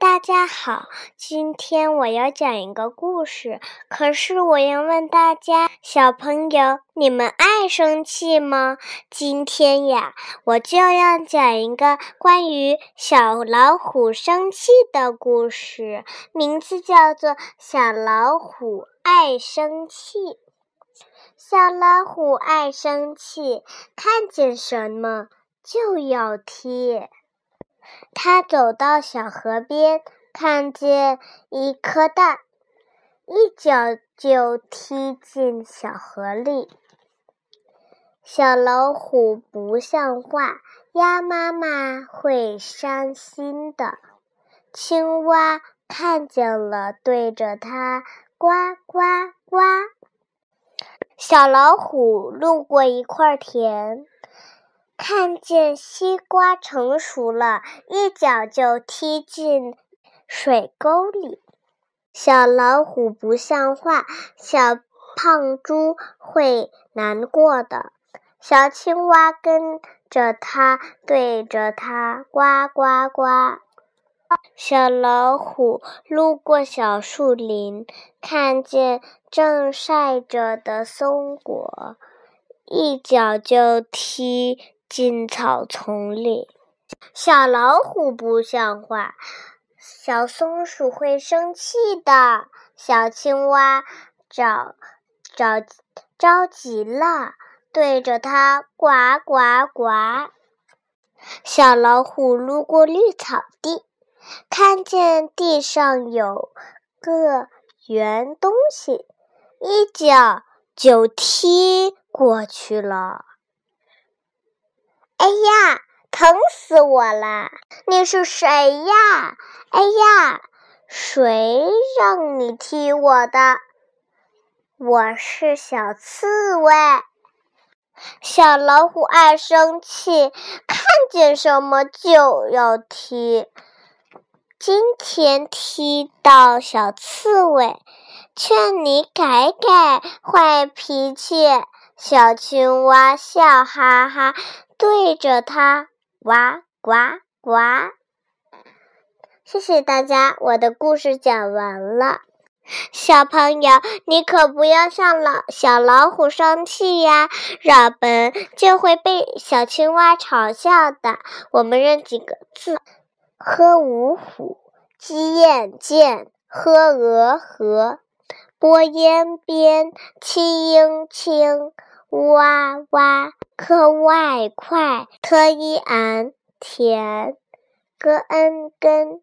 大家好，今天我要讲一个故事。可是我要问大家，小朋友，你们爱生气吗？今天呀，我就要讲一个关于小老虎生气的故事，名字叫做《小老虎爱生气》。小老虎爱生气，看见什么就要踢。他走到小河边，看见一颗蛋，一脚就踢进小河里。小老虎不像话，鸭妈妈会伤心的。青蛙看见了，对着它呱呱呱。小老虎路过一块田。看见西瓜成熟了，一脚就踢进水沟里。小老虎不像话，小胖猪会难过的。小青蛙跟着它，对着它呱呱呱。小老虎路过小树林，看见正晒着的松果，一脚就踢。进草丛里，小老虎不像话，小松鼠会生气的。小青蛙着着着急了，对着它呱呱呱。小老虎路过绿草地，看见地上有个圆东西，一脚就踢过去了。哎呀，疼死我了！你是谁呀？哎呀，谁让你踢我的？我是小刺猬。小老虎爱生气，看见什么就要踢。今天踢到小刺猬，劝你改改坏脾气。小青蛙笑哈哈。对着它呱呱呱！谢谢大家，我的故事讲完了。小朋友，你可不要像老小老虎生气呀，绕本就会被小青蛙嘲笑的。我们认几个字：喝五虎，鸡燕见，喝鹅和，播烟边，七鹰青。哇哇，课外快，特一俺甜，哥恩根。